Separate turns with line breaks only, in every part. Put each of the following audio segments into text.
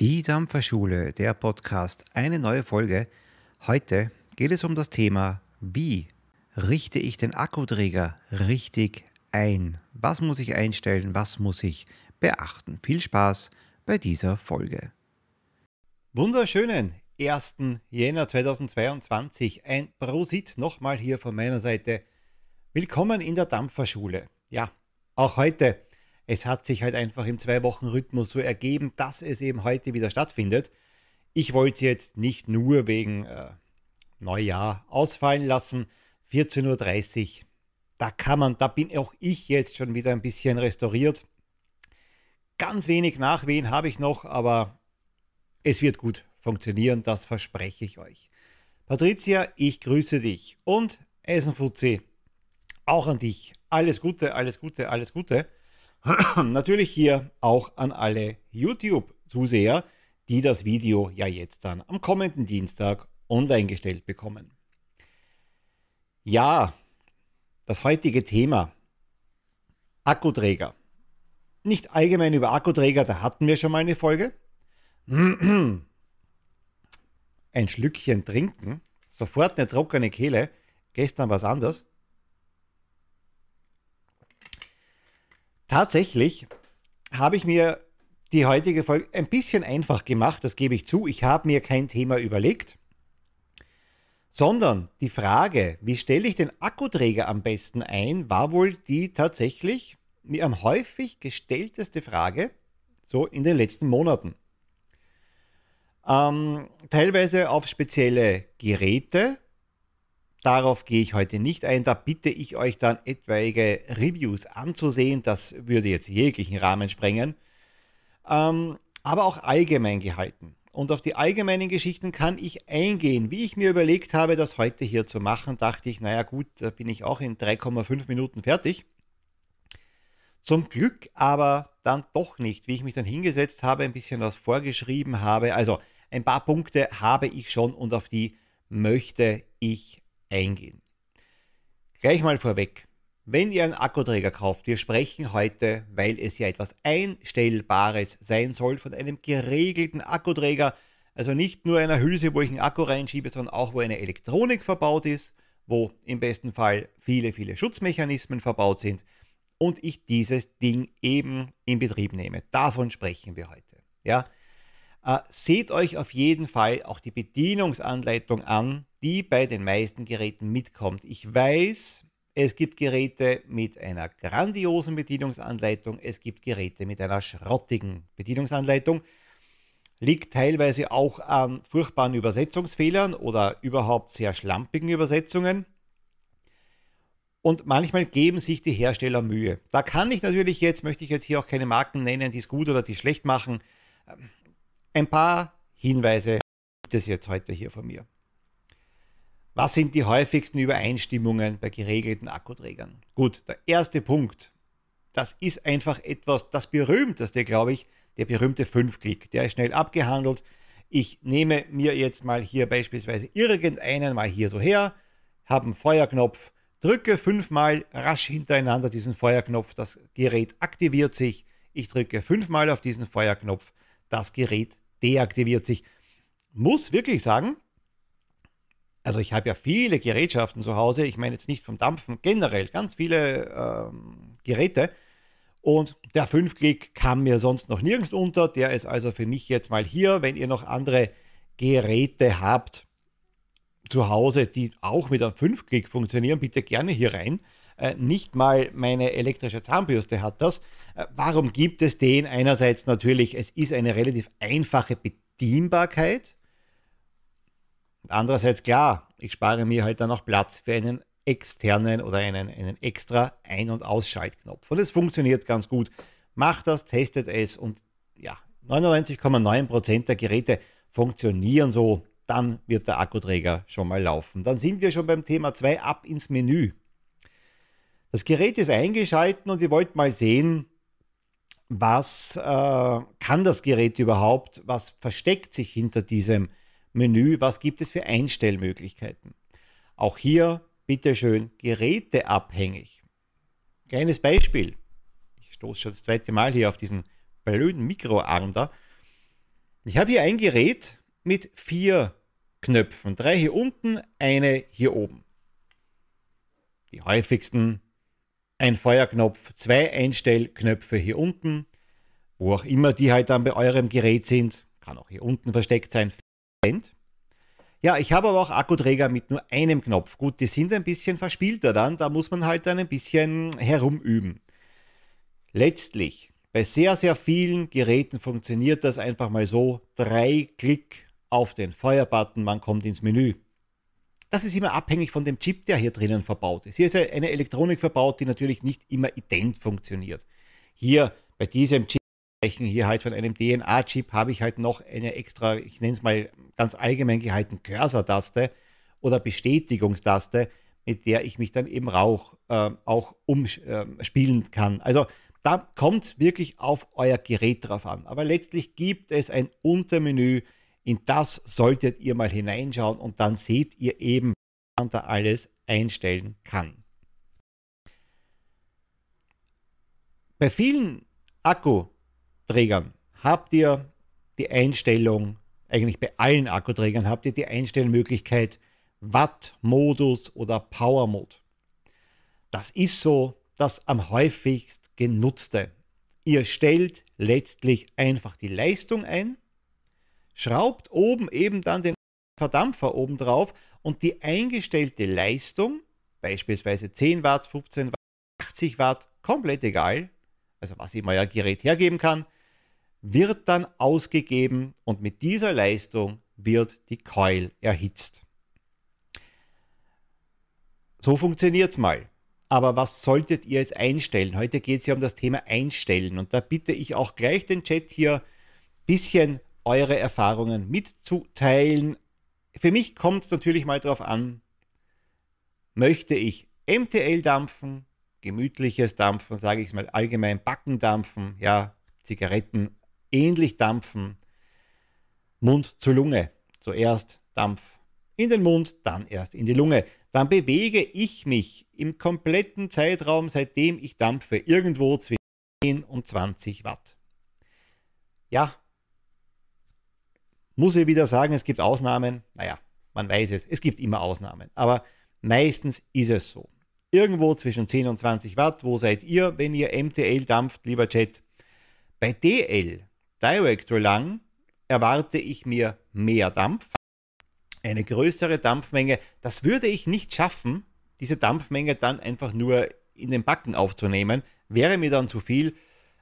Die Dampferschule, der Podcast, eine neue Folge. Heute geht es um das Thema, wie richte ich den Akkuträger richtig ein? Was muss ich einstellen? Was muss ich beachten? Viel Spaß bei dieser Folge. Wunderschönen 1. Jänner 2022. Ein Prosit nochmal hier von meiner Seite. Willkommen in der Dampferschule. Ja, auch heute es hat sich halt einfach im Zwei-Wochen-Rhythmus so ergeben, dass es eben heute wieder stattfindet. Ich wollte jetzt nicht nur wegen äh, Neujahr ausfallen lassen. 14.30 Uhr, da kann man, da bin auch ich jetzt schon wieder ein bisschen restauriert. Ganz wenig Nachwehen habe ich noch, aber es wird gut funktionieren, das verspreche ich euch. Patricia, ich grüße dich und Eisenfuzzi, auch an dich. Alles Gute, alles Gute, alles Gute. Natürlich hier auch an alle YouTube-Zuseher, die das Video ja jetzt dann am kommenden Dienstag online gestellt bekommen. Ja, das heutige Thema Akkuträger. Nicht allgemein über Akkuträger, da hatten wir schon mal eine Folge. Ein Schlückchen trinken, sofort eine trockene Kehle. Gestern war es Tatsächlich habe ich mir die heutige Folge ein bisschen einfach gemacht, das gebe ich zu. Ich habe mir kein Thema überlegt, sondern die Frage, wie stelle ich den Akkuträger am besten ein, war wohl die tatsächlich mir am häufig gestellteste Frage so in den letzten Monaten. Ähm, teilweise auf spezielle Geräte, Darauf gehe ich heute nicht ein. Da bitte ich euch dann etwaige Reviews anzusehen. Das würde jetzt jeglichen Rahmen sprengen. Ähm, aber auch allgemein gehalten. Und auf die allgemeinen Geschichten kann ich eingehen. Wie ich mir überlegt habe, das heute hier zu machen, dachte ich, naja gut, da bin ich auch in 3,5 Minuten fertig. Zum Glück aber dann doch nicht, wie ich mich dann hingesetzt habe, ein bisschen was vorgeschrieben habe. Also ein paar Punkte habe ich schon und auf die möchte ich eingehen. Gleich mal vorweg. Wenn ihr einen Akkuträger kauft, wir sprechen heute, weil es ja etwas Einstellbares sein soll, von einem geregelten Akkuträger, also nicht nur einer Hülse, wo ich einen Akku reinschiebe, sondern auch, wo eine Elektronik verbaut ist, wo im besten Fall viele, viele Schutzmechanismen verbaut sind und ich dieses Ding eben in Betrieb nehme. Davon sprechen wir heute. Ja? Äh, seht euch auf jeden Fall auch die Bedienungsanleitung an, die bei den meisten Geräten mitkommt. Ich weiß, es gibt Geräte mit einer grandiosen Bedienungsanleitung, es gibt Geräte mit einer schrottigen Bedienungsanleitung. Liegt teilweise auch an furchtbaren Übersetzungsfehlern oder überhaupt sehr schlampigen Übersetzungen. Und manchmal geben sich die Hersteller Mühe. Da kann ich natürlich jetzt, möchte ich jetzt hier auch keine Marken nennen, die es gut oder die schlecht machen. Ein paar Hinweise gibt es jetzt heute hier von mir. Was sind die häufigsten Übereinstimmungen bei geregelten Akkuträgern? Gut, der erste Punkt, das ist einfach etwas, das berühmteste, glaube ich, der berühmte Fünf-Klick. Der ist schnell abgehandelt. Ich nehme mir jetzt mal hier beispielsweise irgendeinen mal hier so her, habe einen Feuerknopf, drücke fünfmal rasch hintereinander diesen Feuerknopf, das Gerät aktiviert sich. Ich drücke fünfmal auf diesen Feuerknopf, das Gerät deaktiviert sich. Muss wirklich sagen, also ich habe ja viele Gerätschaften zu Hause, ich meine jetzt nicht vom Dampfen, generell ganz viele ähm, Geräte. Und der 5-Klick kam mir sonst noch nirgends unter. Der ist also für mich jetzt mal hier. Wenn ihr noch andere Geräte habt zu Hause, die auch mit einem 5-Klick funktionieren, bitte gerne hier rein. Äh, nicht mal meine elektrische Zahnbürste hat das. Äh, warum gibt es den? Einerseits natürlich, es ist eine relativ einfache Bedienbarkeit. Andererseits klar, ich spare mir halt dann auch Platz für einen externen oder einen, einen extra Ein- und Ausschaltknopf. Und es funktioniert ganz gut. Macht das, testet es und ja, 99,9% der Geräte funktionieren so. Dann wird der Akkuträger schon mal laufen. Dann sind wir schon beim Thema 2 ab ins Menü. Das Gerät ist eingeschalten und ihr wollt mal sehen, was äh, kann das Gerät überhaupt, was versteckt sich hinter diesem Menü, was gibt es für Einstellmöglichkeiten. Auch hier bitteschön geräteabhängig. Kleines Beispiel. Ich stoße schon das zweite Mal hier auf diesen blöden Mikroarm da. Ich habe hier ein Gerät mit vier Knöpfen. Drei hier unten, eine hier oben. Die häufigsten. Ein Feuerknopf, zwei Einstellknöpfe hier unten, wo auch immer die halt dann bei eurem Gerät sind. Kann auch hier unten versteckt sein. Ja, ich habe aber auch Akkuträger mit nur einem Knopf. Gut, die sind ein bisschen verspielter dann, da muss man halt dann ein bisschen herumüben. Letztlich, bei sehr, sehr vielen Geräten funktioniert das einfach mal so. Drei Klick auf den Feuerbutton, man kommt ins Menü. Das ist immer abhängig von dem Chip, der hier drinnen verbaut ist. Hier ist eine Elektronik verbaut, die natürlich nicht immer ident funktioniert. Hier bei diesem Chip hier halt von einem DNA-Chip, habe ich halt noch eine extra, ich nenne es mal ganz allgemein gehalten, Cursor-Taste oder Bestätigungstaste, mit der ich mich dann eben Rauch äh, auch umspielen äh, kann. Also da kommt es wirklich auf euer Gerät drauf an. Aber letztlich gibt es ein Untermenü, in das solltet ihr mal hineinschauen und dann seht ihr eben, was man da alles einstellen kann. Bei vielen Akku Trägern habt ihr die Einstellung, eigentlich bei allen Akkuträgern habt ihr die Einstellmöglichkeit Watt-Modus oder Power-Mode. Das ist so das am häufigst genutzte. Ihr stellt letztlich einfach die Leistung ein, schraubt oben eben dann den Verdampfer oben drauf und die eingestellte Leistung, beispielsweise 10 Watt, 15 Watt, 80 Watt, komplett egal, also was immer euer Gerät hergeben kann, wird dann ausgegeben und mit dieser Leistung wird die Coil erhitzt. So funktioniert es mal. Aber was solltet ihr jetzt einstellen? Heute geht es ja um das Thema Einstellen und da bitte ich auch gleich den Chat hier ein bisschen eure Erfahrungen mitzuteilen. Für mich kommt es natürlich mal darauf an, möchte ich MTL dampfen, gemütliches Dampfen, sage ich mal allgemein Backendampfen, ja, Zigaretten ähnlich dampfen. Mund zu Lunge. Zuerst Dampf in den Mund, dann erst in die Lunge. Dann bewege ich mich im kompletten Zeitraum, seitdem ich dampfe, irgendwo zwischen 10 und 20 Watt. Ja, muss ich wieder sagen, es gibt Ausnahmen. Naja, man weiß es, es gibt immer Ausnahmen. Aber meistens ist es so. Irgendwo zwischen 10 und 20 Watt, wo seid ihr, wenn ihr MTL dampft, lieber Chat? Bei DL Director lang erwarte ich mir mehr Dampf, eine größere Dampfmenge. Das würde ich nicht schaffen, diese Dampfmenge dann einfach nur in den Backen aufzunehmen. Wäre mir dann zu viel,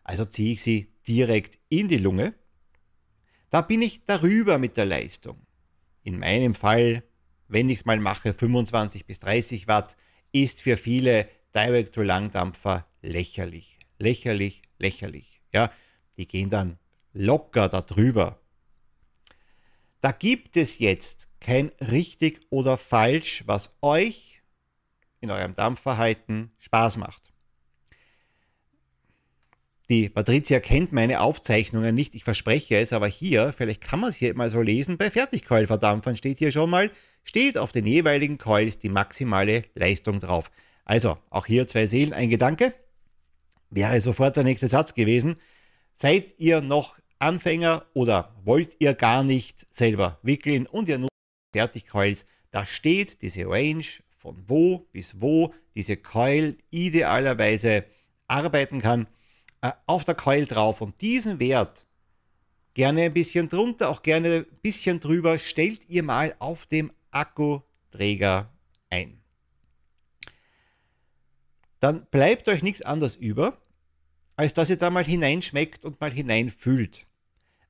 also ziehe ich sie direkt in die Lunge. Da bin ich darüber mit der Leistung. In meinem Fall, wenn ich es mal mache, 25 bis 30 Watt, ist für viele Direct-to-Langdampfer lächerlich. Lächerlich, lächerlich. Ja, die gehen dann locker darüber. Da gibt es jetzt kein richtig oder falsch, was euch in eurem Dampfverhalten Spaß macht. Die Patricia kennt meine Aufzeichnungen nicht, ich verspreche es, aber hier, vielleicht kann man es hier mal so lesen, bei Fertigkeulverdampfern steht hier schon mal, steht auf den jeweiligen Coils die maximale Leistung drauf. Also, auch hier zwei Seelen, ein Gedanke. Wäre sofort der nächste Satz gewesen. Seid ihr noch Anfänger oder wollt ihr gar nicht selber wickeln und ihr nutzt Fertigcoils? Da steht diese Range von wo bis wo diese Coil idealerweise arbeiten kann äh, auf der Coil drauf und diesen Wert gerne ein bisschen drunter, auch gerne ein bisschen drüber, stellt ihr mal auf dem Akkuträger ein. Dann bleibt euch nichts anderes über, als dass ihr da mal hineinschmeckt und mal hineinfühlt.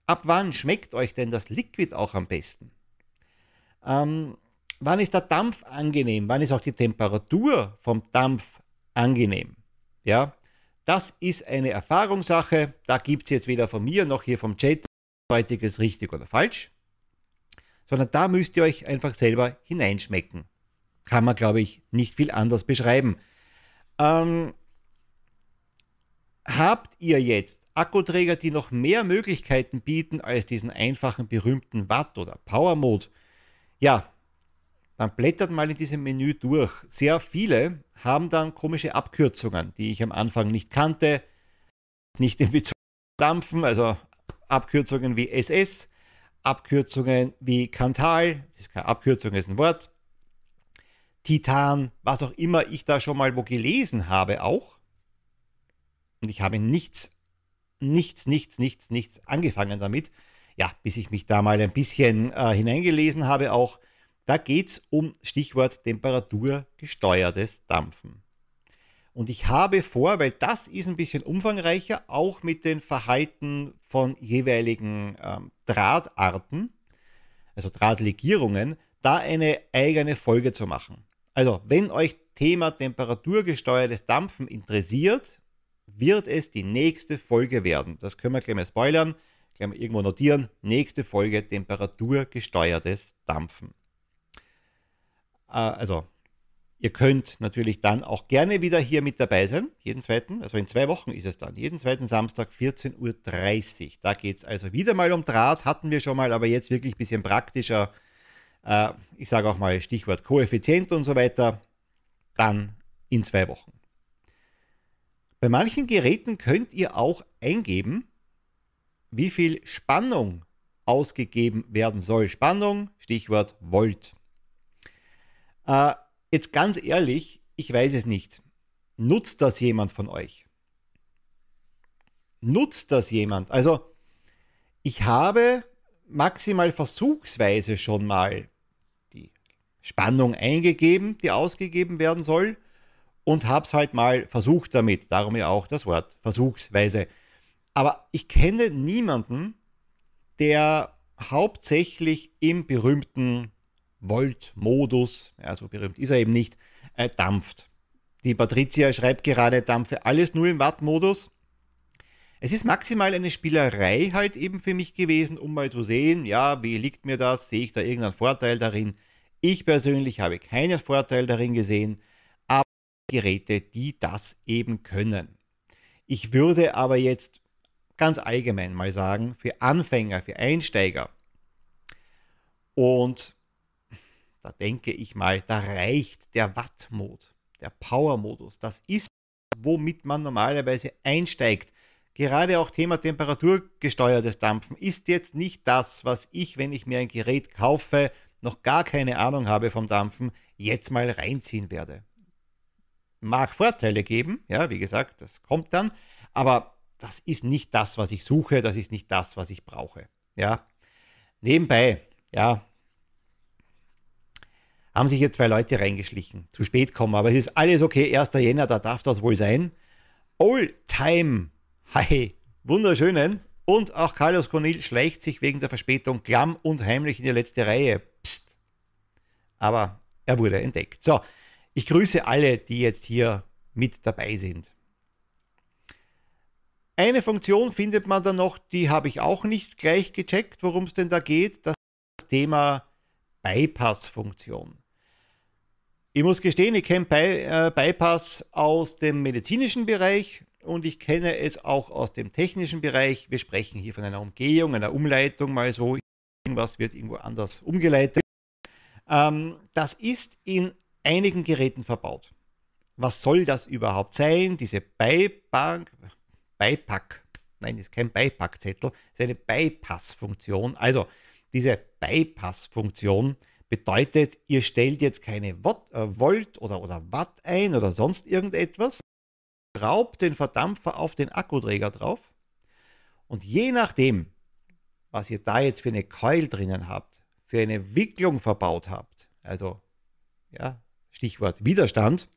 Ab wann schmeckt euch denn das Liquid auch am besten? Ähm, wann ist der Dampf angenehm? Wann ist auch die Temperatur vom Dampf angenehm? Ja, das ist eine Erfahrungssache. Da gibt es jetzt weder von mir noch hier vom Chat heutiges richtig oder falsch, sondern da müsst ihr euch einfach selber hineinschmecken. Kann man, glaube ich, nicht viel anders beschreiben. Ähm, Habt ihr jetzt Akkuträger, die noch mehr Möglichkeiten bieten als diesen einfachen berühmten Watt oder Power Mode? Ja, dann blättert mal in diesem Menü durch. Sehr viele haben dann komische Abkürzungen, die ich am Anfang nicht kannte, nicht in Bezug auf Dampfen, also Abkürzungen wie SS, Abkürzungen wie Kantal, das ist keine Abkürzung, das ist ein Wort, Titan, was auch immer ich da schon mal wo gelesen habe auch. Und ich habe nichts, nichts, nichts, nichts, nichts angefangen damit. Ja, bis ich mich da mal ein bisschen äh, hineingelesen habe auch. Da geht es um Stichwort temperaturgesteuertes Dampfen. Und ich habe vor, weil das ist ein bisschen umfangreicher, auch mit den Verhalten von jeweiligen ähm, Drahtarten, also Drahtlegierungen, da eine eigene Folge zu machen. Also, wenn euch Thema temperaturgesteuertes Dampfen interessiert, wird es die nächste Folge werden. Das können wir gleich mal spoilern, gleich mal irgendwo notieren. Nächste Folge temperaturgesteuertes Dampfen. Äh, also Ihr könnt natürlich dann auch gerne wieder hier mit dabei sein, jeden zweiten, also in zwei Wochen ist es dann, jeden zweiten Samstag 14.30 Uhr. Da geht es also wieder mal um Draht, hatten wir schon mal, aber jetzt wirklich ein bisschen praktischer. Äh, ich sage auch mal Stichwort Koeffizient und so weiter. Dann in zwei Wochen. Bei manchen Geräten könnt ihr auch eingeben, wie viel Spannung ausgegeben werden soll. Spannung, Stichwort Volt. Äh, Jetzt ganz ehrlich, ich weiß es nicht. Nutzt das jemand von euch? Nutzt das jemand? Also, ich habe maximal versuchsweise schon mal die Spannung eingegeben, die ausgegeben werden soll, und habe es halt mal versucht damit. Darum ja auch das Wort versuchsweise. Aber ich kenne niemanden, der hauptsächlich im berühmten Volt-Modus, ja, so berühmt ist er eben nicht, äh, dampft. Die Patricia schreibt gerade, dampfe alles nur im Watt-Modus. Es ist maximal eine Spielerei halt eben für mich gewesen, um mal zu sehen, ja, wie liegt mir das, sehe ich da irgendeinen Vorteil darin. Ich persönlich habe keinen Vorteil darin gesehen, aber Geräte, die das eben können. Ich würde aber jetzt ganz allgemein mal sagen, für Anfänger, für Einsteiger und da denke ich mal, da reicht der Watt-Mode, der Power-Modus. Das ist, womit man normalerweise einsteigt. Gerade auch Thema temperaturgesteuertes Dampfen ist jetzt nicht das, was ich, wenn ich mir ein Gerät kaufe, noch gar keine Ahnung habe vom Dampfen, jetzt mal reinziehen werde. Mag Vorteile geben, ja, wie gesagt, das kommt dann, aber das ist nicht das, was ich suche, das ist nicht das, was ich brauche. Ja. Nebenbei, ja, haben sich hier zwei Leute reingeschlichen. Zu spät kommen, aber es ist alles okay. 1. Jänner, da darf das wohl sein. All Time Hi, wunderschönen. Und auch Carlos Cornil schleicht sich wegen der Verspätung klamm und heimlich in die letzte Reihe. Psst. Aber er wurde entdeckt. So, ich grüße alle, die jetzt hier mit dabei sind. Eine Funktion findet man dann noch, die habe ich auch nicht gleich gecheckt, worum es denn da geht. Das Thema Bypass-Funktion. Ich muss gestehen, ich kenne By äh, Bypass aus dem medizinischen Bereich und ich kenne es auch aus dem technischen Bereich. Wir sprechen hier von einer Umgehung, einer Umleitung, mal so. Irgendwas wird irgendwo anders umgeleitet. Ähm, das ist in einigen Geräten verbaut. Was soll das überhaupt sein? Diese Beipack, Beipack, nein, ist kein Beipackzettel, ist eine Bypass-Funktion. Also diese Bypass-Funktion Bedeutet, ihr stellt jetzt keine Watt, äh, Volt oder, oder Watt ein oder sonst irgendetwas, schraubt den Verdampfer auf den Akkuträger drauf. Und je nachdem, was ihr da jetzt für eine Keul drinnen habt, für eine Wicklung verbaut habt, also ja, Stichwort Widerstand,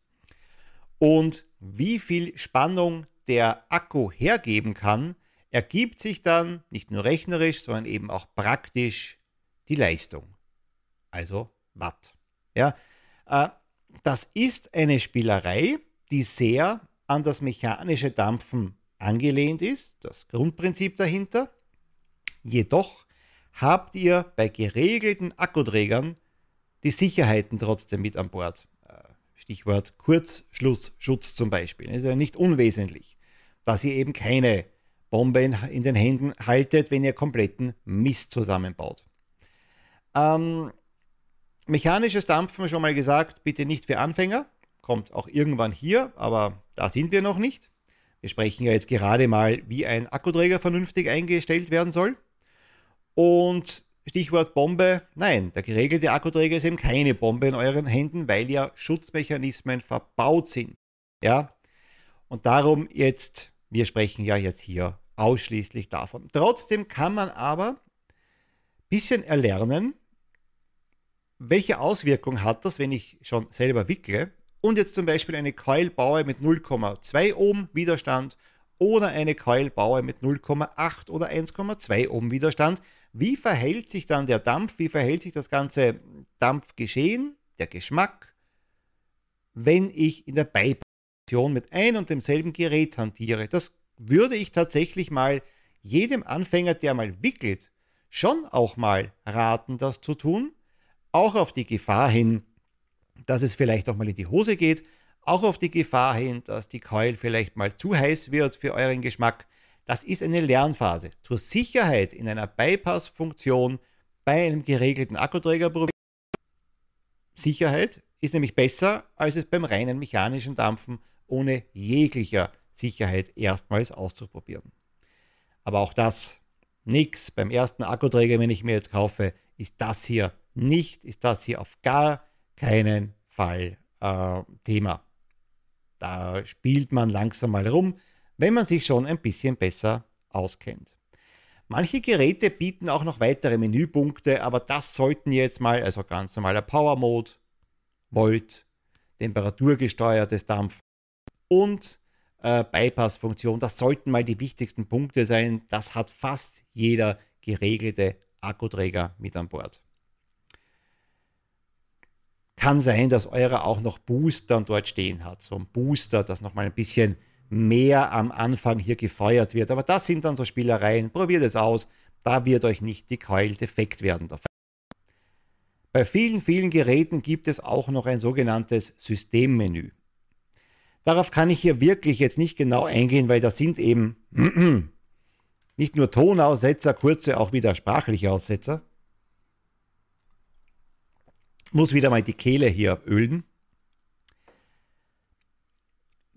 und wie viel Spannung der Akku hergeben kann, ergibt sich dann nicht nur rechnerisch, sondern eben auch praktisch die Leistung also Watt. Ja, äh, das ist eine Spielerei, die sehr an das mechanische Dampfen angelehnt ist, das Grundprinzip dahinter. Jedoch habt ihr bei geregelten Akkuträgern die Sicherheiten trotzdem mit an Bord. Äh, Stichwort Kurzschlussschutz zum Beispiel. Das ist ja nicht unwesentlich, dass ihr eben keine Bombe in, den Händen haltet, wenn ihr kompletten Mist zusammenbaut. Ähm, Mechanisches Dampfen, schon mal gesagt, bitte nicht für Anfänger. Kommt auch irgendwann hier, aber da sind wir noch nicht. Wir sprechen ja jetzt gerade mal, wie ein Akkuträger vernünftig eingestellt werden soll. Und Stichwort Bombe. Nein, der geregelte Akkuträger ist eben keine Bombe in euren Händen, weil ja Schutzmechanismen verbaut sind. Ja, und darum jetzt, wir sprechen ja jetzt hier ausschließlich davon. Trotzdem kann man aber ein bisschen erlernen, welche Auswirkung hat das, wenn ich schon selber wickle und jetzt zum Beispiel eine Coil baue mit 0,2 Ohm Widerstand oder eine Coil baue mit 0,8 oder 1,2 Ohm Widerstand. Wie verhält sich dann der Dampf? Wie verhält sich das ganze Dampfgeschehen, der Geschmack, wenn ich in der Bypass mit ein und demselben Gerät hantiere? Das würde ich tatsächlich mal jedem Anfänger, der mal wickelt, schon auch mal raten, das zu tun. Auch auf die Gefahr hin, dass es vielleicht auch mal in die Hose geht. Auch auf die Gefahr hin, dass die Coil vielleicht mal zu heiß wird für euren Geschmack. Das ist eine Lernphase. Zur Sicherheit in einer Bypass-Funktion bei einem geregelten Akkuträger probieren. Sicherheit ist nämlich besser, als es beim reinen mechanischen Dampfen ohne jeglicher Sicherheit erstmals auszuprobieren. Aber auch das nichts. Beim ersten Akkuträger, wenn ich mir jetzt kaufe, ist das hier nicht, ist das hier auf gar keinen Fall äh, Thema. Da spielt man langsam mal rum, wenn man sich schon ein bisschen besser auskennt. Manche Geräte bieten auch noch weitere Menüpunkte, aber das sollten jetzt mal, also ganz normaler Power Mode, Volt, temperaturgesteuertes Dampf und äh, Bypass-Funktion. Das sollten mal die wichtigsten Punkte sein. Das hat fast jeder geregelte Akkuträger mit an Bord. Kann sein, dass eurer auch noch Booster dort stehen hat. So ein Booster, das nochmal ein bisschen mehr am Anfang hier gefeuert wird. Aber das sind dann so Spielereien. Probiert es aus. Da wird euch nicht die Keul defekt werden. Bei vielen, vielen Geräten gibt es auch noch ein sogenanntes Systemmenü. Darauf kann ich hier wirklich jetzt nicht genau eingehen, weil das sind eben nicht nur Tonaussetzer, kurze, auch wieder sprachliche Aussetzer. Muss wieder mal die Kehle hier ölen.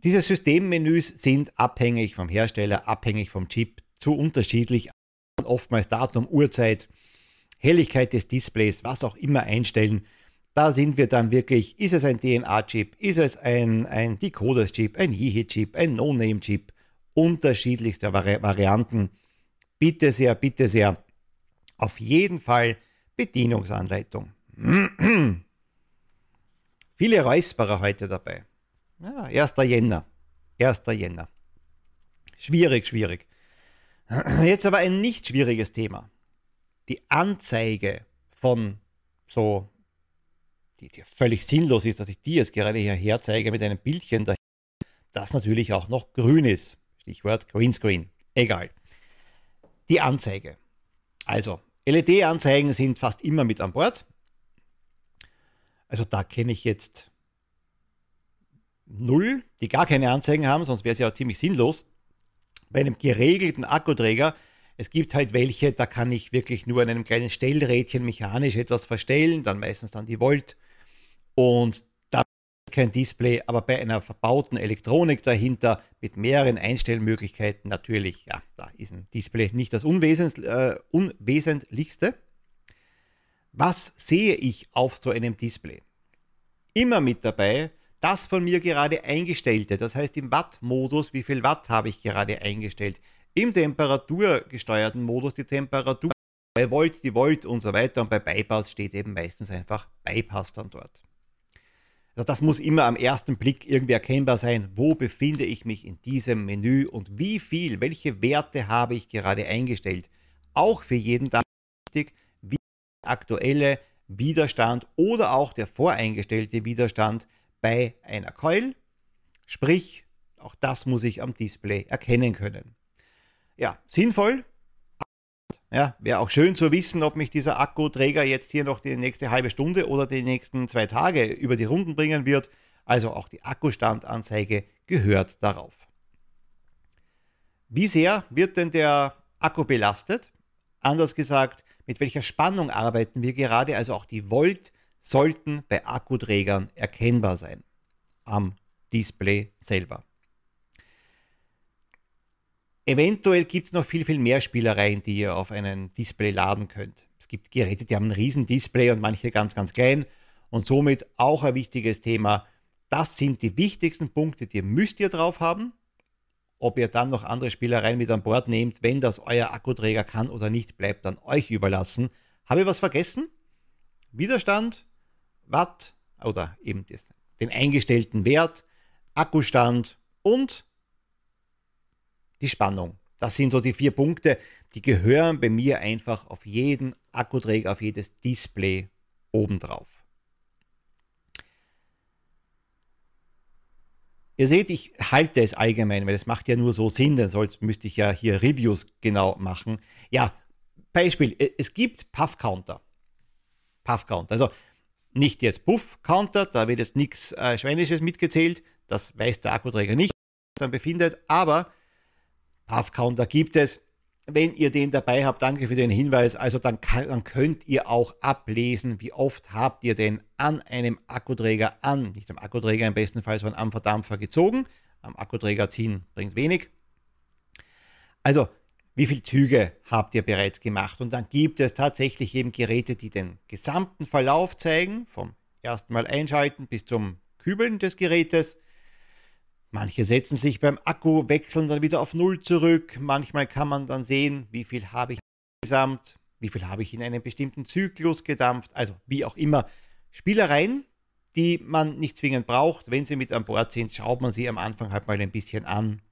Diese Systemmenüs sind abhängig vom Hersteller, abhängig vom Chip, zu unterschiedlich. Oftmals Datum, Uhrzeit, Helligkeit des Displays, was auch immer einstellen. Da sind wir dann wirklich, ist es ein DNA-Chip, ist es ein, ein Decoders-Chip, ein Yehi-Chip, ein No-Name-Chip, unterschiedlichste Vari Varianten. Bitte sehr, bitte sehr, auf jeden Fall Bedienungsanleitung. Viele Räusperer heute dabei. Ja, 1. Jänner. 1. Jänner. Schwierig, schwierig. Jetzt aber ein nicht schwieriges Thema. Die Anzeige von so die ja völlig sinnlos ist, dass ich die jetzt gerade hierher zeige mit einem Bildchen, das natürlich auch noch grün ist. Stichwort Greenscreen. Egal. Die Anzeige. Also, LED-Anzeigen sind fast immer mit an Bord. Also da kenne ich jetzt null, die gar keine Anzeigen haben, sonst wäre es ja ziemlich sinnlos. Bei einem geregelten Akkuträger es gibt halt welche, da kann ich wirklich nur an einem kleinen Stellrädchen mechanisch etwas verstellen, dann meistens dann die Volt und da kein Display, aber bei einer verbauten Elektronik dahinter mit mehreren Einstellmöglichkeiten natürlich, ja, da ist ein Display nicht das Unwesentlich, äh, Unwesentlichste. Was sehe ich auf so einem Display? Immer mit dabei das von mir gerade eingestellte, das heißt im Watt-Modus, wie viel Watt habe ich gerade eingestellt. Im temperaturgesteuerten Modus die Temperatur, bei Volt die Volt und so weiter und bei Bypass steht eben meistens einfach Bypass dann dort. Also das muss immer am ersten Blick irgendwie erkennbar sein, wo befinde ich mich in diesem Menü und wie viel, welche Werte habe ich gerade eingestellt. Auch für jeden Tag wichtig, aktuelle Widerstand oder auch der voreingestellte Widerstand bei einer Coil. Sprich, auch das muss ich am Display erkennen können. Ja, sinnvoll, ja, wäre auch schön zu wissen, ob mich dieser Akkuträger jetzt hier noch die nächste halbe Stunde oder die nächsten zwei Tage über die Runden bringen wird. Also auch die Akkustandanzeige gehört darauf. Wie sehr wird denn der Akku belastet? Anders gesagt, mit welcher Spannung arbeiten wir gerade? Also auch die Volt sollten bei Akkuträgern erkennbar sein am Display selber. Eventuell gibt es noch viel, viel mehr Spielereien, die ihr auf einen Display laden könnt. Es gibt Geräte, die haben ein riesen Display und manche ganz, ganz klein. Und somit auch ein wichtiges Thema. Das sind die wichtigsten Punkte, die müsst ihr drauf haben. Ob ihr dann noch andere Spielereien mit an Bord nehmt, wenn das euer Akkuträger kann oder nicht, bleibt dann euch überlassen. Habe ich was vergessen? Widerstand, Watt oder eben das, den eingestellten Wert, Akkustand und die Spannung. Das sind so die vier Punkte, die gehören bei mir einfach auf jeden Akkuträger, auf jedes Display obendrauf. Ihr seht, ich halte es allgemein, weil es macht ja nur so Sinn, denn sonst müsste ich ja hier Reviews genau machen. Ja, Beispiel, es gibt Puff-Counter. Puff-Counter, also nicht jetzt Puff-Counter, da wird jetzt nichts äh, Schweinisches mitgezählt, das weiß der Akkuträger nicht, dann befindet, aber Puff-Counter gibt es. Wenn ihr den dabei habt, danke für den Hinweis. Also dann, kann, dann könnt ihr auch ablesen, wie oft habt ihr den an einem Akkuträger an, nicht am Akkuträger im besten Fall, sondern am Verdampfer gezogen. Am Akkuträger ziehen bringt wenig. Also, wie viele Züge habt ihr bereits gemacht? Und dann gibt es tatsächlich eben Geräte, die den gesamten Verlauf zeigen, vom ersten Mal einschalten bis zum Kübeln des Gerätes. Manche setzen sich beim Akku, wechseln dann wieder auf Null zurück. Manchmal kann man dann sehen, wie viel habe ich insgesamt, wie viel habe ich in einem bestimmten Zyklus gedampft. Also wie auch immer. Spielereien, die man nicht zwingend braucht. Wenn sie mit an Bord sind, schaut man sie am Anfang halt mal ein bisschen an.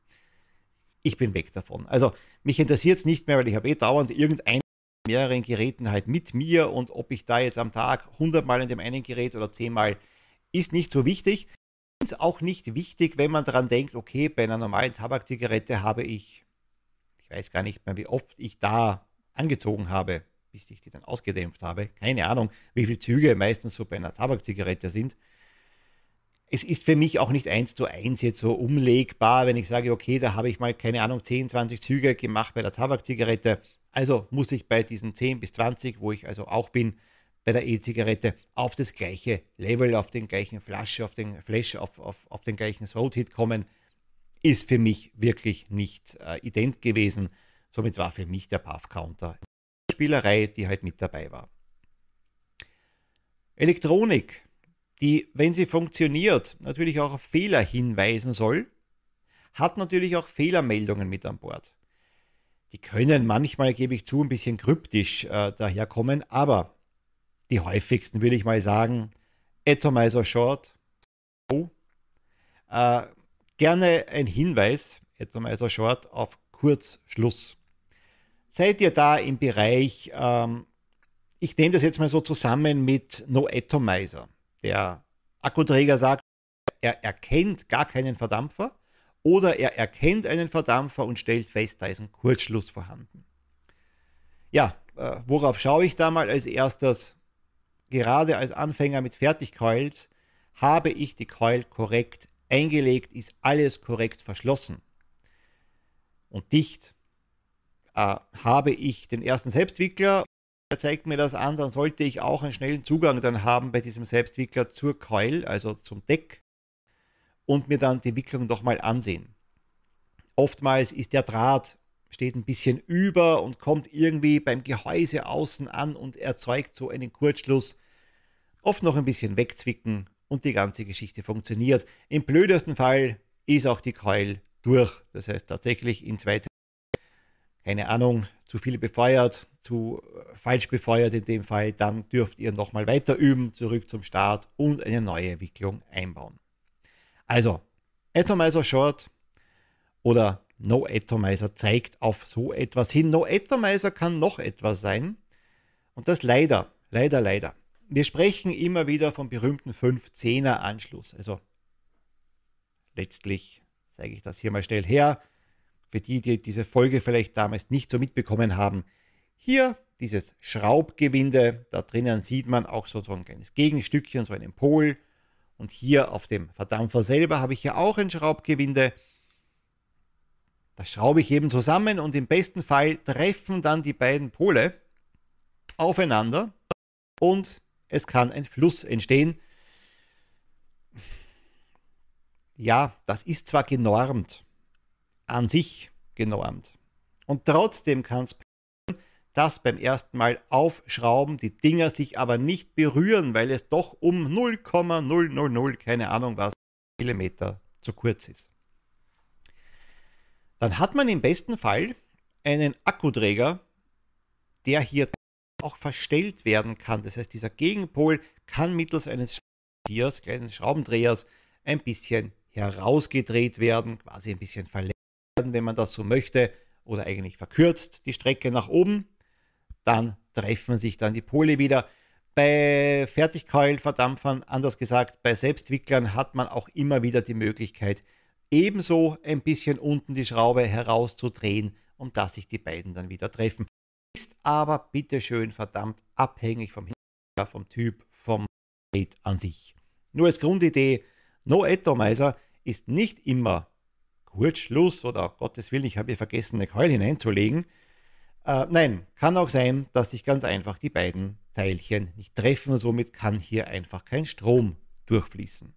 Ich bin weg davon. Also mich interessiert es nicht mehr, weil ich habe eh dauernd irgendein mehreren Geräten halt mit mir und ob ich da jetzt am Tag 100 Mal in dem einen Gerät oder 10 Mal ist nicht so wichtig ist auch nicht wichtig, wenn man daran denkt, okay, bei einer normalen Tabakzigarette habe ich, ich weiß gar nicht mehr, wie oft ich da angezogen habe, bis ich die dann ausgedämpft habe. Keine Ahnung, wie viele Züge meistens so bei einer Tabakzigarette sind. Es ist für mich auch nicht eins zu eins jetzt so umlegbar, wenn ich sage, okay, da habe ich mal, keine Ahnung, 10, 20 Züge gemacht bei der Tabakzigarette. Also muss ich bei diesen 10 bis 20, wo ich also auch bin, bei der E-Zigarette auf das gleiche Level, auf den gleichen Flasche, auf den Flash, auf, auf, auf den gleichen Throat-Hit kommen, ist für mich wirklich nicht äh, ident gewesen. Somit war für mich der Puff-Counter Spielerei, die halt mit dabei war. Elektronik, die, wenn sie funktioniert, natürlich auch auf Fehler hinweisen soll, hat natürlich auch Fehlermeldungen mit an Bord. Die können manchmal, gebe ich zu, ein bisschen kryptisch äh, daherkommen, aber die häufigsten, würde ich mal sagen. Atomizer Short. Oh. Äh, gerne ein Hinweis, Atomizer Short, auf Kurzschluss. Seid ihr da im Bereich, ähm, ich nehme das jetzt mal so zusammen mit No Atomizer. Der Akkuträger sagt, er erkennt gar keinen Verdampfer oder er erkennt einen Verdampfer und stellt fest, da ist ein Kurzschluss vorhanden. Ja, äh, worauf schaue ich da mal als erstes? Gerade als Anfänger mit Fertigcoils habe ich die Coil korrekt eingelegt, ist alles korrekt verschlossen und dicht. Äh, habe ich den ersten Selbstwickler, der zeigt mir das an, dann sollte ich auch einen schnellen Zugang dann haben bei diesem Selbstwickler zur Coil, also zum Deck und mir dann die Wicklung nochmal ansehen. Oftmals ist der Draht steht ein bisschen über und kommt irgendwie beim Gehäuse außen an und erzeugt so einen Kurzschluss. Oft noch ein bisschen wegzwicken und die ganze Geschichte funktioniert. Im blödesten Fall ist auch die Keul durch. Das heißt tatsächlich in zwei keine Ahnung, zu viel befeuert, zu äh, falsch befeuert in dem Fall, dann dürft ihr nochmal weiter üben, zurück zum Start und eine neue Wicklung einbauen. Also, Atomizer Short oder No Atomizer zeigt auf so etwas hin. No Atomizer kann noch etwas sein. Und das leider, leider, leider. Wir sprechen immer wieder vom berühmten 5-10er Anschluss. Also letztlich zeige ich das hier mal schnell her. Für die, die diese Folge vielleicht damals nicht so mitbekommen haben. Hier dieses Schraubgewinde, da drinnen sieht man auch so, so ein kleines Gegenstückchen, so einen Pol. Und hier auf dem Verdampfer selber habe ich ja auch ein Schraubgewinde. Das schraube ich eben zusammen und im besten Fall treffen dann die beiden Pole aufeinander und es kann ein Fluss entstehen. Ja, das ist zwar genormt, an sich genormt. Und trotzdem kann es passieren, das beim ersten Mal aufschrauben, die Dinger sich aber nicht berühren, weil es doch um 0,000, keine Ahnung was, Millimeter zu kurz ist. Dann hat man im besten Fall einen Akkuträger, der hier auch verstellt werden kann. Das heißt, dieser Gegenpol kann mittels eines Tiers, kleinen Schraubendrehers, ein bisschen herausgedreht werden, quasi ein bisschen verlängert werden, wenn man das so möchte, oder eigentlich verkürzt die Strecke nach oben. Dann treffen sich dann die Pole wieder. Bei Fertigkeulverdampfern, anders gesagt, bei Selbstwicklern hat man auch immer wieder die Möglichkeit, ebenso ein bisschen unten die Schraube herauszudrehen, um dass sich die beiden dann wieder treffen. Ist aber bitteschön verdammt abhängig vom Hintergrund, vom Typ, vom Gerät an sich. Nur als Grundidee, No Atomizer ist nicht immer Kurzschluss oder Gottes Willen, ich habe hier vergessen, eine Keule hineinzulegen. Äh, nein, kann auch sein, dass sich ganz einfach die beiden Teilchen nicht treffen und somit kann hier einfach kein Strom durchfließen.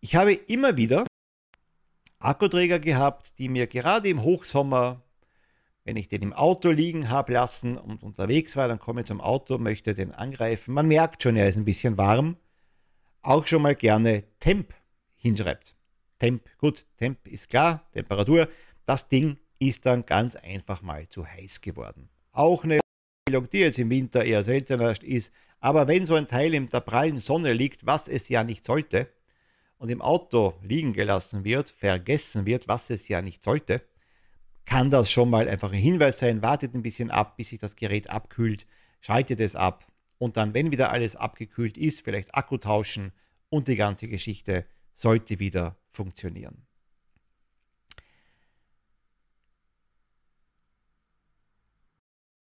Ich habe immer wieder Akkuträger gehabt, die mir gerade im Hochsommer, wenn ich den im Auto liegen habe lassen und unterwegs war, dann komme ich zum Auto, möchte den angreifen. Man merkt schon, er ist ein bisschen warm. Auch schon mal gerne Temp hinschreibt. Temp, gut, Temp ist klar, Temperatur. Das Ding ist dann ganz einfach mal zu heiß geworden. Auch eine Meldung, die jetzt im Winter eher seltener ist, aber wenn so ein Teil in der prallen Sonne liegt, was es ja nicht sollte, und im Auto liegen gelassen wird, vergessen wird, was es ja nicht sollte, kann das schon mal einfach ein Hinweis sein. Wartet ein bisschen ab, bis sich das Gerät abkühlt, schaltet es ab und dann, wenn wieder alles abgekühlt ist, vielleicht Akku tauschen und die ganze Geschichte sollte wieder funktionieren.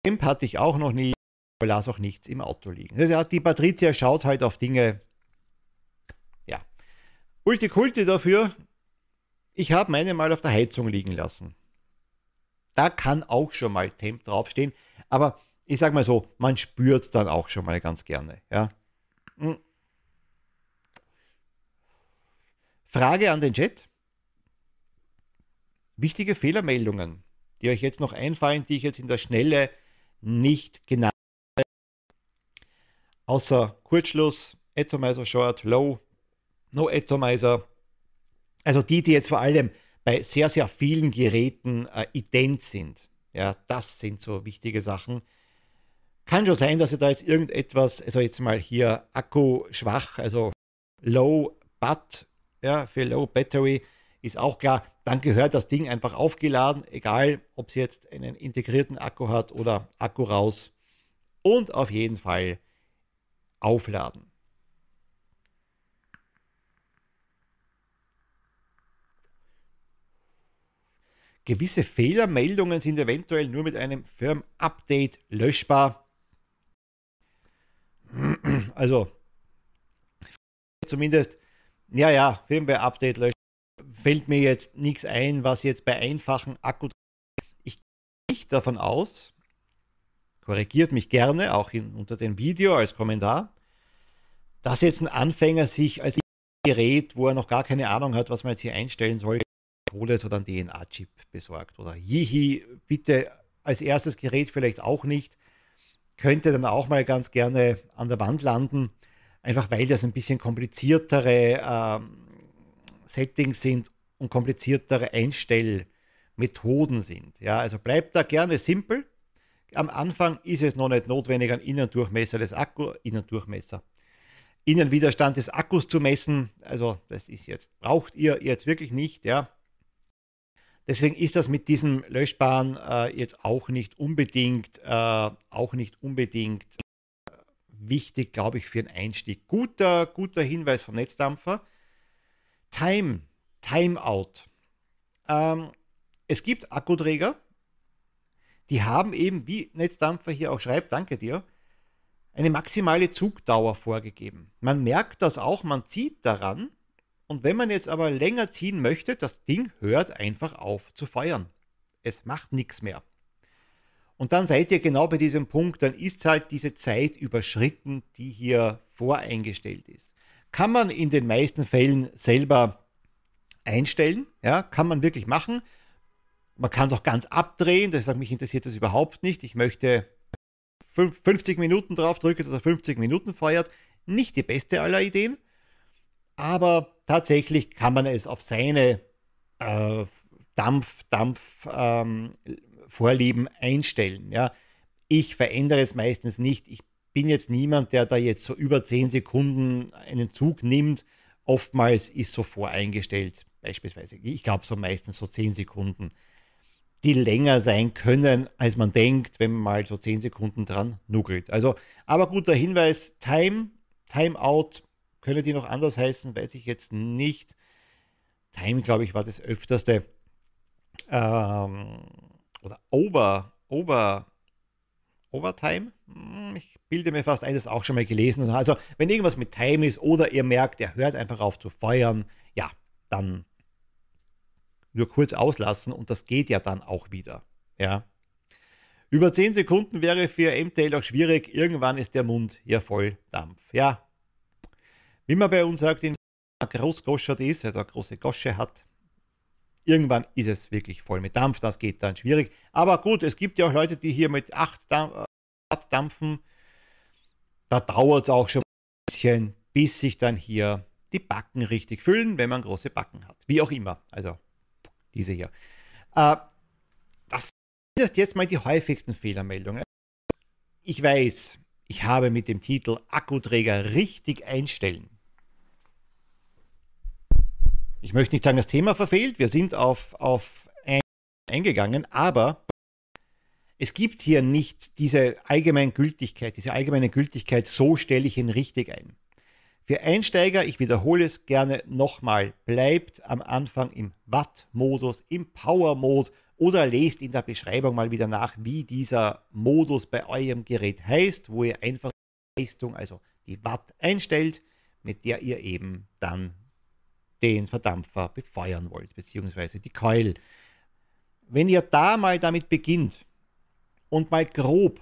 Temp hatte ich auch noch nie, aber las auch nichts im Auto liegen. Die Patricia schaut halt auf Dinge. Ja. Ulti dafür, ich habe meine mal auf der Heizung liegen lassen. Da kann auch schon mal Temp draufstehen, aber ich sage mal so, man spürt es dann auch schon mal ganz gerne. Ja. Hm. Frage an den Chat. Wichtige Fehlermeldungen, die euch jetzt noch einfallen, die ich jetzt in der Schnelle nicht genannt habe. Außer Kurzschluss, Atomizer Short, Low, No Atomizer. Also die, die jetzt vor allem bei sehr, sehr vielen Geräten äh, ident sind. Ja, das sind so wichtige Sachen. Kann schon sein, dass ihr da jetzt irgendetwas, also jetzt mal hier Akku schwach, also Low But ja, für Low Battery ist auch klar, dann gehört das Ding einfach aufgeladen, egal ob es jetzt einen integrierten Akku hat oder Akku raus. Und auf jeden Fall aufladen. Gewisse Fehlermeldungen sind eventuell nur mit einem Firm-Update löschbar. Also zumindest ja, ja, Firmware-Update löschen. Fällt mir jetzt nichts ein, was jetzt bei einfachen Akku. Ich gehe nicht davon aus, korrigiert mich gerne, auch in, unter dem Video als Kommentar, dass jetzt ein Anfänger sich als Gerät, wo er noch gar keine Ahnung hat, was man jetzt hier einstellen soll, Oder einen DNA-Chip besorgt. Oder Yihi, bitte als erstes Gerät vielleicht auch nicht. Könnte dann auch mal ganz gerne an der Wand landen einfach weil das ein bisschen kompliziertere ähm, Settings sind und kompliziertere Einstellmethoden sind. Ja, also bleibt da gerne simpel. Am Anfang ist es noch nicht notwendig, einen Innendurchmesser des Akkus, Innendurchmesser, Innenwiderstand des Akkus zu messen. Also das ist jetzt, braucht ihr jetzt wirklich nicht, ja. Deswegen ist das mit diesem löschbaren äh, jetzt auch nicht unbedingt, äh, auch nicht unbedingt wichtig, glaube ich, für einen Einstieg. Guter, guter Hinweis vom Netzdampfer. Time, Timeout. Ähm, es gibt Akkuträger, die haben eben, wie Netzdampfer hier auch schreibt, danke dir, eine maximale Zugdauer vorgegeben. Man merkt das auch, man zieht daran. Und wenn man jetzt aber länger ziehen möchte, das Ding hört einfach auf zu feuern. Es macht nichts mehr. Und dann seid ihr genau bei diesem Punkt, dann ist halt diese Zeit überschritten, die hier voreingestellt ist. Kann man in den meisten Fällen selber einstellen, ja, kann man wirklich machen. Man kann es auch ganz abdrehen, das sagt, mich interessiert das überhaupt nicht. Ich möchte 50 Minuten drauf drücke, dass er 50 Minuten feuert. Nicht die beste aller Ideen, aber tatsächlich kann man es auf seine äh, Dampf, Dampf ähm, einstellen. Ja. Ich verändere es meistens nicht. Ich bin jetzt niemand, der da jetzt so über 10 Sekunden einen Zug nimmt. Oftmals ist so voreingestellt, beispielsweise. Ich glaube so meistens so 10 Sekunden, die länger sein können, als man denkt, wenn man mal so 10 Sekunden dran nuckelt. Also, aber guter Hinweis, Time, Timeout, können die noch anders heißen, weiß ich jetzt nicht. Time, glaube ich, war das öfterste. Ähm, oder Over, Over, Overtime. Hm, ich bilde mir fast eines auch schon mal gelesen. Also, wenn irgendwas mit Time ist oder ihr merkt, er hört einfach auf zu feuern, ja, dann nur kurz auslassen und das geht ja dann auch wieder. Ja. Über 10 Sekunden wäre für MTL auch schwierig. Irgendwann ist der Mund ja voll Dampf. Ja. Wie man bei uns sagt, in großgoschert ist, also eine große Gosche hat, Irgendwann ist es wirklich voll mit Dampf, das geht dann schwierig. Aber gut, es gibt ja auch Leute, die hier mit 8 Watt dampfen. Da dauert es auch schon ein bisschen, bis sich dann hier die Backen richtig füllen, wenn man große Backen hat. Wie auch immer. Also diese hier. Äh, das sind jetzt mal die häufigsten Fehlermeldungen. Ich weiß, ich habe mit dem Titel Akkuträger richtig einstellen ich möchte nicht sagen, das Thema verfehlt, wir sind auf, auf eingegangen, aber es gibt hier nicht diese allgemeine Gültigkeit, diese allgemeine Gültigkeit, so stelle ich ihn richtig ein. Für Einsteiger, ich wiederhole es gerne nochmal, bleibt am Anfang im Watt-Modus, im Power-Mode oder lest in der Beschreibung mal wieder nach, wie dieser Modus bei eurem Gerät heißt, wo ihr einfach die Leistung, also die Watt einstellt, mit der ihr eben dann den Verdampfer befeuern wollt, beziehungsweise die Keul. Wenn ihr da mal damit beginnt und mal grob,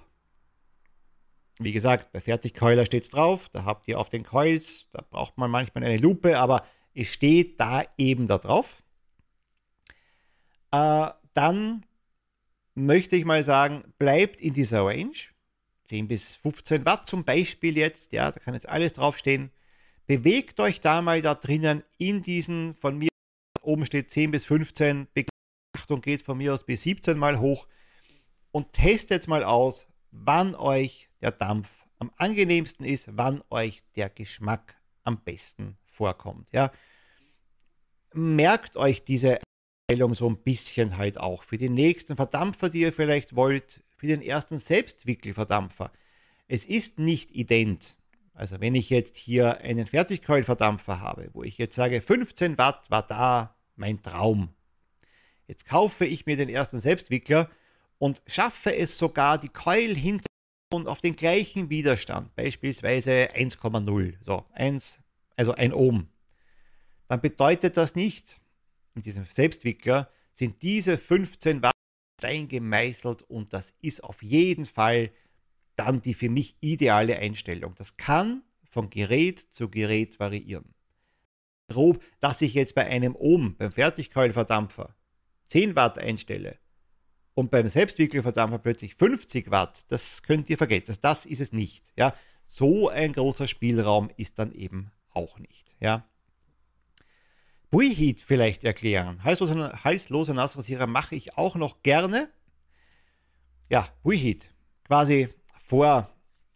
wie gesagt, bei Fertigkeuler steht es drauf, da habt ihr auf den Coils, da braucht man manchmal eine Lupe, aber es steht da eben da drauf. Äh, dann möchte ich mal sagen, bleibt in dieser Range. 10 bis 15 Watt zum Beispiel jetzt, ja, da kann jetzt alles draufstehen. Bewegt euch da mal da drinnen in diesen, von mir oben steht 10 bis 15, Beachtung geht von mir aus bis 17 mal hoch und testet mal aus, wann euch der Dampf am angenehmsten ist, wann euch der Geschmack am besten vorkommt. Ja. Merkt euch diese Einstellung so ein bisschen halt auch für die nächsten Verdampfer, die ihr vielleicht wollt, für den ersten Selbstwickelverdampfer. Es ist nicht ident. Also wenn ich jetzt hier einen Fertigkeulverdampfer habe, wo ich jetzt sage, 15 Watt war da mein Traum. Jetzt kaufe ich mir den ersten Selbstwickler und schaffe es sogar, die Keul hinter und auf den gleichen Widerstand, beispielsweise 1,0, so 1, also 1 Ohm, dann bedeutet das nicht, in diesem Selbstwickler sind diese 15 Watt Stein gemeißelt und das ist auf jeden Fall dann die für mich ideale Einstellung. Das kann von Gerät zu Gerät variieren. Grob, dass ich jetzt bei einem Ohm, beim Fertigkeulverdampfer, 10 Watt einstelle und beim Selbstwickelverdampfer plötzlich 50 Watt, das könnt ihr vergessen. Das ist es nicht. Ja? So ein großer Spielraum ist dann eben auch nicht. Ja? Preheat vielleicht erklären. Heißloser, heißloser Nassrasierer mache ich auch noch gerne. Ja, Preheat. Quasi vor,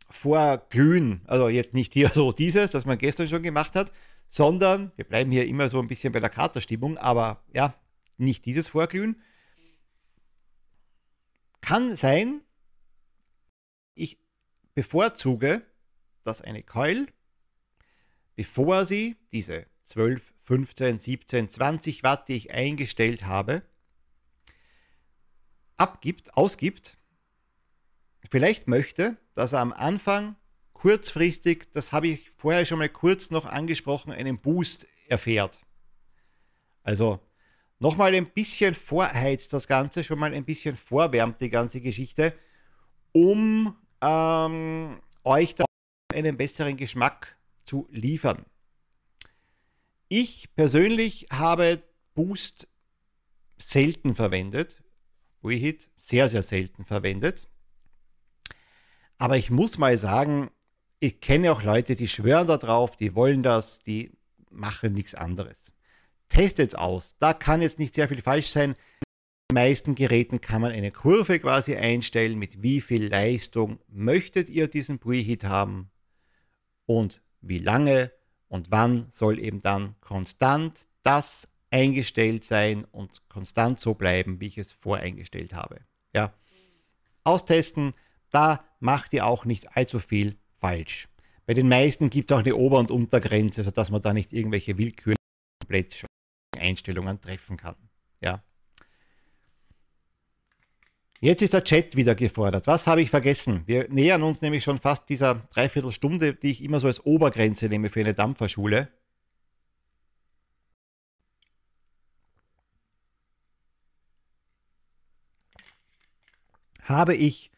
vorglühen. Also jetzt nicht hier so dieses, das man gestern schon gemacht hat, sondern wir bleiben hier immer so ein bisschen bei der Katerstimmung, aber ja, nicht dieses Vorglühen. Kann sein, ich bevorzuge, dass eine Keul, bevor sie diese 12, 15, 17, 20 Watt, die ich eingestellt habe, abgibt, ausgibt, vielleicht möchte, dass er am Anfang kurzfristig, das habe ich vorher schon mal kurz noch angesprochen, einen Boost erfährt. Also nochmal ein bisschen vorheizt das Ganze, schon mal ein bisschen vorwärmt die ganze Geschichte, um ähm, euch da einen besseren Geschmack zu liefern. Ich persönlich habe Boost selten verwendet. Reheat, sehr, sehr selten verwendet. Aber ich muss mal sagen, ich kenne auch Leute, die schwören da drauf, die wollen das, die machen nichts anderes. Testet es aus. Da kann jetzt nicht sehr viel falsch sein. den meisten Geräten kann man eine Kurve quasi einstellen, mit wie viel Leistung möchtet ihr diesen Preheat haben und wie lange und wann soll eben dann konstant das eingestellt sein und konstant so bleiben, wie ich es voreingestellt habe. Ja. Austesten, da macht ihr auch nicht allzu viel falsch. Bei den meisten gibt es auch eine Ober- und Untergrenze, sodass man da nicht irgendwelche willkürlichen Einstellungen treffen kann. Ja. Jetzt ist der Chat wieder gefordert. Was habe ich vergessen? Wir nähern uns nämlich schon fast dieser Dreiviertelstunde, die ich immer so als Obergrenze nehme für eine Dampferschule. habe ich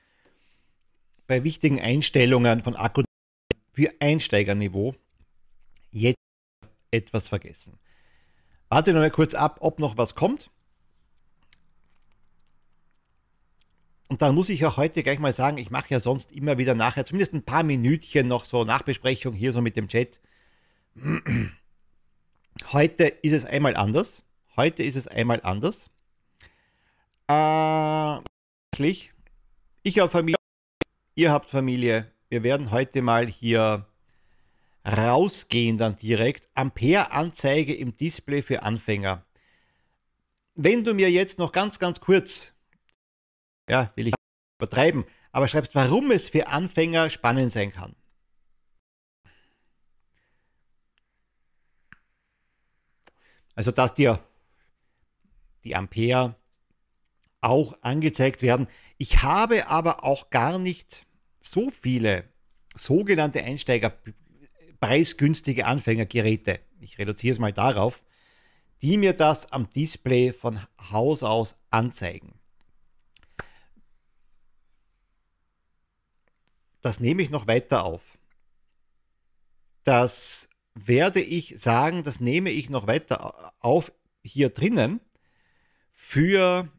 bei wichtigen Einstellungen von Akku für Einsteigerniveau jetzt etwas vergessen. Warte noch mal kurz ab, ob noch was kommt. Und dann muss ich auch heute gleich mal sagen, ich mache ja sonst immer wieder nachher zumindest ein paar Minütchen noch so Nachbesprechung hier so mit dem Chat. Heute ist es einmal anders. Heute ist es einmal anders. Äh, ich habe Familie, ihr habt Familie. Wir werden heute mal hier rausgehen dann direkt. Ampere-Anzeige im Display für Anfänger. Wenn du mir jetzt noch ganz, ganz kurz, ja, will ich übertreiben, aber schreibst, warum es für Anfänger spannend sein kann. Also, dass dir die Ampere auch angezeigt werden. Ich habe aber auch gar nicht so viele sogenannte Einsteiger, preisgünstige Anfängergeräte. Ich reduziere es mal darauf, die mir das am Display von Haus aus anzeigen. Das nehme ich noch weiter auf. Das werde ich sagen, das nehme ich noch weiter auf hier drinnen für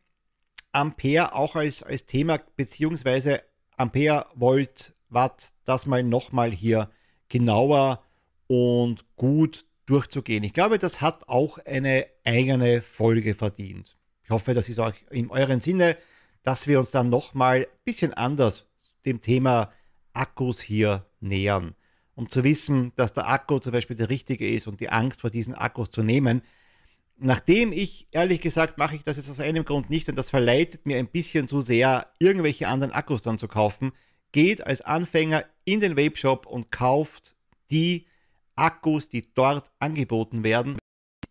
Ampere auch als, als Thema, beziehungsweise Ampere, Volt, Watt, das mal nochmal hier genauer und gut durchzugehen. Ich glaube, das hat auch eine eigene Folge verdient. Ich hoffe, das ist auch in euren Sinne, dass wir uns dann nochmal ein bisschen anders dem Thema Akkus hier nähern. Um zu wissen, dass der Akku zum Beispiel der richtige ist und die Angst vor diesen Akkus zu nehmen, Nachdem ich, ehrlich gesagt, mache ich das jetzt aus einem Grund nicht, denn das verleitet mir ein bisschen zu sehr, irgendwelche anderen Akkus dann zu kaufen. Geht als Anfänger in den Vape-Shop und kauft die Akkus, die dort angeboten werden.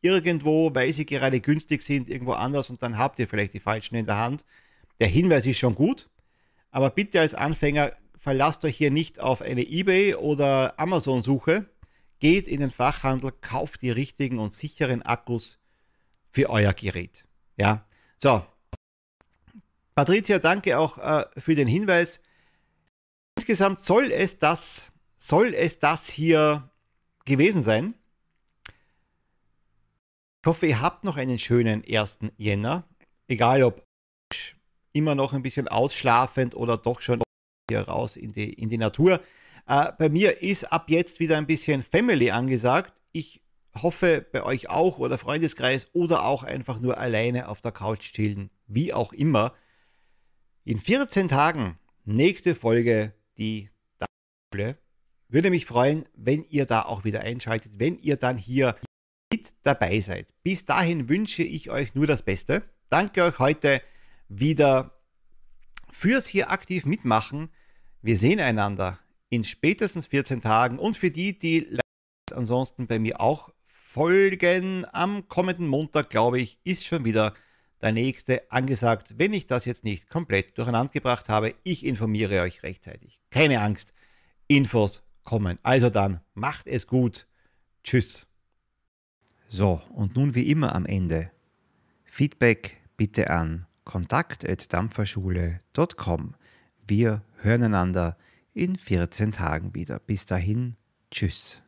Irgendwo, weil sie gerade günstig sind, irgendwo anders und dann habt ihr vielleicht die falschen in der Hand. Der Hinweis ist schon gut, aber bitte als Anfänger verlasst euch hier nicht auf eine eBay oder Amazon-Suche. Geht in den Fachhandel, kauft die richtigen und sicheren Akkus für euer Gerät. Ja, so. Patricia, danke auch äh, für den Hinweis. Insgesamt soll es das, soll es das hier gewesen sein. Ich hoffe, ihr habt noch einen schönen 1. Jänner. Egal ob immer noch ein bisschen ausschlafend oder doch schon hier raus in die, in die Natur. Äh, bei mir ist ab jetzt wieder ein bisschen Family angesagt. Ich hoffe bei euch auch oder Freundeskreis oder auch einfach nur alleine auf der Couch chillen, wie auch immer. In 14 Tagen, nächste Folge, die Schule. Würde mich freuen, wenn ihr da auch wieder einschaltet, wenn ihr dann hier mit dabei seid. Bis dahin wünsche ich euch nur das Beste. Danke euch heute wieder fürs hier aktiv mitmachen. Wir sehen einander in spätestens 14 Tagen und für die, die ansonsten bei mir auch folgen. Am kommenden Montag, glaube ich, ist schon wieder der nächste angesagt, wenn ich das jetzt nicht komplett durcheinander gebracht habe. Ich informiere euch rechtzeitig. Keine Angst, Infos kommen. Also dann, macht es gut. Tschüss. So, und nun wie immer am Ende. Feedback bitte an kontakt.dampferschule.com. Wir hören einander in 14 Tagen wieder. Bis dahin, tschüss.